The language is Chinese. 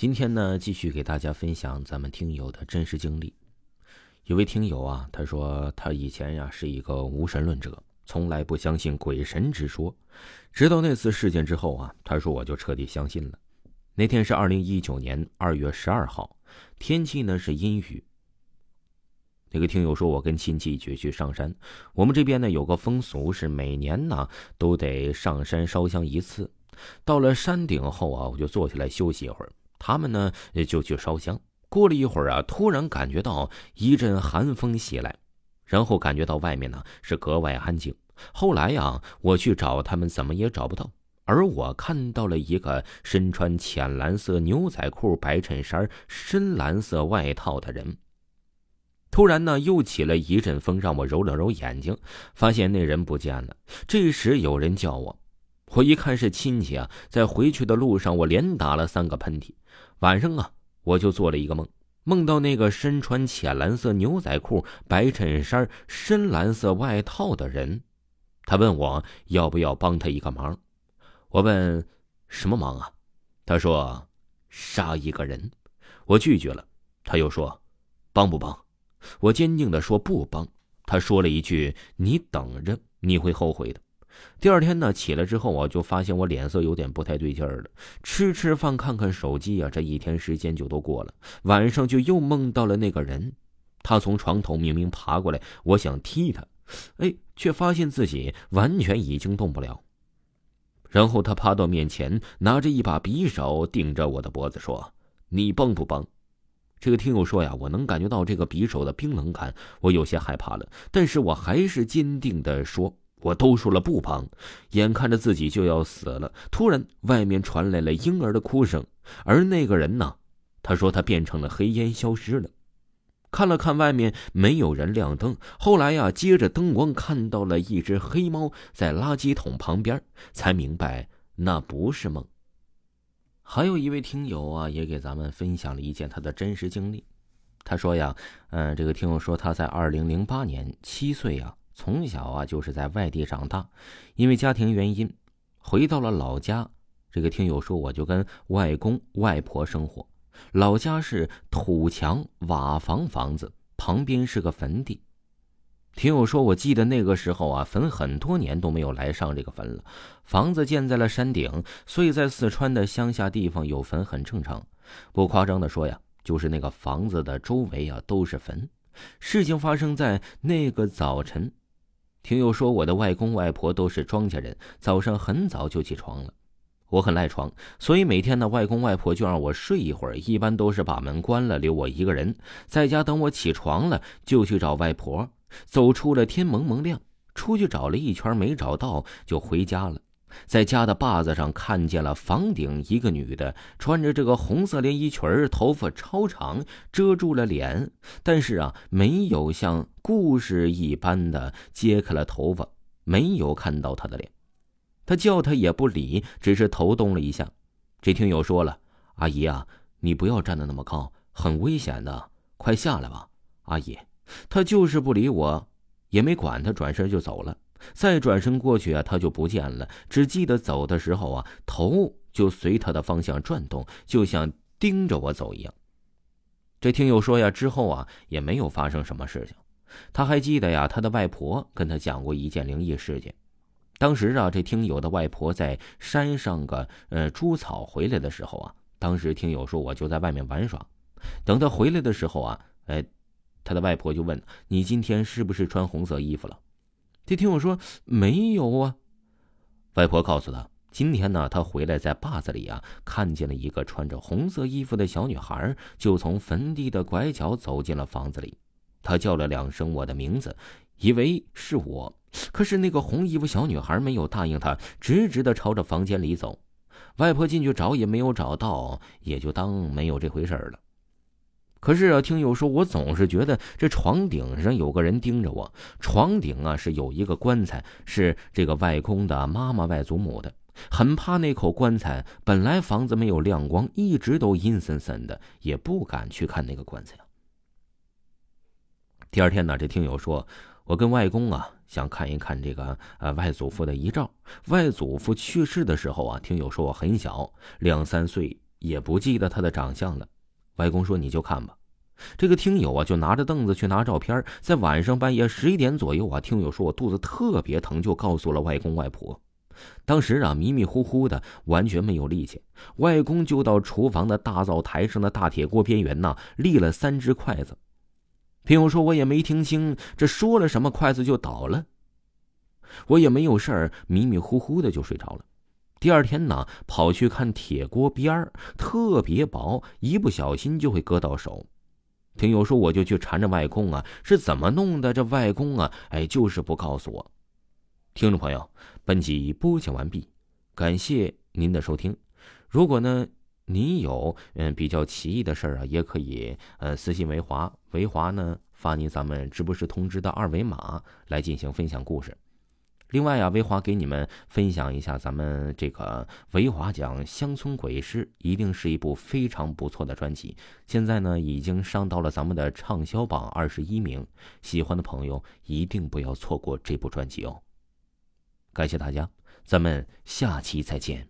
今天呢，继续给大家分享咱们听友的真实经历。有位听友啊，他说他以前呀是一个无神论者，从来不相信鬼神之说。直到那次事件之后啊，他说我就彻底相信了。那天是二零一九年二月十二号，天气呢是阴雨。那个听友说，我跟亲戚一起去上山，我们这边呢有个风俗是每年呢都得上山烧香一次。到了山顶后啊，我就坐下来休息一会儿。他们呢就去烧香。过了一会儿啊，突然感觉到一阵寒风袭来，然后感觉到外面呢是格外安静。后来呀，我去找他们，怎么也找不到。而我看到了一个身穿浅蓝色牛仔裤、白衬衫、深蓝色外套的人。突然呢，又起了一阵风，让我揉了揉眼睛，发现那人不见了。这时有人叫我。我一看是亲戚啊，在回去的路上，我连打了三个喷嚏。晚上啊，我就做了一个梦，梦到那个身穿浅蓝色牛仔裤、白衬衫、深蓝色外套的人，他问我要不要帮他一个忙。我问什么忙啊？他说杀一个人。我拒绝了。他又说帮不帮？我坚定的说不帮。他说了一句：“你等着，你会后悔的。”第二天呢，起来之后我就发现我脸色有点不太对劲儿了。吃吃饭，看看手机啊，这一天时间就都过了。晚上就又梦到了那个人，他从床头明明爬过来，我想踢他，哎，却发现自己完全已经动不了。然后他趴到面前，拿着一把匕首顶着我的脖子说：“你帮不帮？”这个听友说呀，我能感觉到这个匕首的冰冷感，我有些害怕了，但是我还是坚定的说。我都说了不帮，眼看着自己就要死了，突然外面传来了婴儿的哭声，而那个人呢，他说他变成了黑烟消失了。看了看外面没有人亮灯，后来呀，接着灯光看到了一只黑猫在垃圾桶旁边，才明白那不是梦。还有一位听友啊，也给咱们分享了一件他的真实经历。他说呀，嗯，这个听友说他在二零零八年七岁啊。从小啊就是在外地长大，因为家庭原因，回到了老家。这个听友说，我就跟外公外婆生活。老家是土墙瓦房房子，旁边是个坟地。听友说，我记得那个时候啊，坟很多年都没有来上这个坟了。房子建在了山顶，所以在四川的乡下地方有坟很正常。不夸张的说呀，就是那个房子的周围啊都是坟。事情发生在那个早晨。听友说，我的外公外婆都是庄稼人，早上很早就起床了。我很赖床，所以每天呢，外公外婆就让我睡一会儿，一般都是把门关了，留我一个人在家。等我起床了，就去找外婆。走出了天蒙蒙亮，出去找了一圈没找到，就回家了。在家的坝子上看见了房顶一个女的，穿着这个红色连衣裙头发超长，遮住了脸，但是啊，没有像故事一般的揭开了头发，没有看到她的脸。他叫她也不理，只是头动了一下。这听友说了：“阿姨啊，你不要站得那么高，很危险的，快下来吧。”阿姨，他就是不理我，也没管他，转身就走了。再转身过去啊，他就不见了。只记得走的时候啊，头就随他的方向转动，就像盯着我走一样。这听友说呀，之后啊也没有发生什么事情。他还记得呀，他的外婆跟他讲过一件灵异事件。当时啊，这听友的外婆在山上个呃猪草回来的时候啊，当时听友说我就在外面玩耍。等他回来的时候啊，哎，他的外婆就问：“你今天是不是穿红色衣服了？”这听我说没有啊，外婆告诉他，今天呢，他回来在坝子里啊，看见了一个穿着红色衣服的小女孩，就从坟地的拐角走进了房子里。他叫了两声我的名字，以为是我，可是那个红衣服小女孩没有答应他，直直的朝着房间里走。外婆进去找也没有找到，也就当没有这回事了。可是啊，听友说，我总是觉得这床顶上有个人盯着我。床顶啊是有一个棺材，是这个外公的妈妈外祖母的，很怕那口棺材。本来房子没有亮光，一直都阴森森的，也不敢去看那个棺材。第二天呢，这听友说，我跟外公啊想看一看这个呃外祖父的遗照。外祖父去世的时候啊，听友说我很小，两三岁。也不记得他的长相了。外公说：“你就看吧。”这个听友啊，就拿着凳子去拿照片。在晚上半夜十一点左右啊，听友说我肚子特别疼，就告诉了外公外婆。当时啊，迷迷糊糊的，完全没有力气。外公就到厨房的大灶台上的大铁锅边缘呐，立了三只筷子。听友说，我也没听清这说了什么，筷子就倒了。我也没有事儿，迷迷糊糊的就睡着了。第二天呢，跑去看铁锅边儿，特别薄，一不小心就会割到手。听友说，我就去缠着外公啊，是怎么弄的？这外公啊，哎，就是不告诉我。听众朋友，本集播讲完毕，感谢您的收听。如果呢，您有嗯比较奇异的事儿啊，也可以呃私信维华，维华呢发您咱们直播室通知的二维码来进行分享故事。另外啊，维华给你们分享一下，咱们这个维华讲乡村鬼事，一定是一部非常不错的专辑。现在呢，已经上到了咱们的畅销榜二十一名，喜欢的朋友一定不要错过这部专辑哦。感谢大家，咱们下期再见。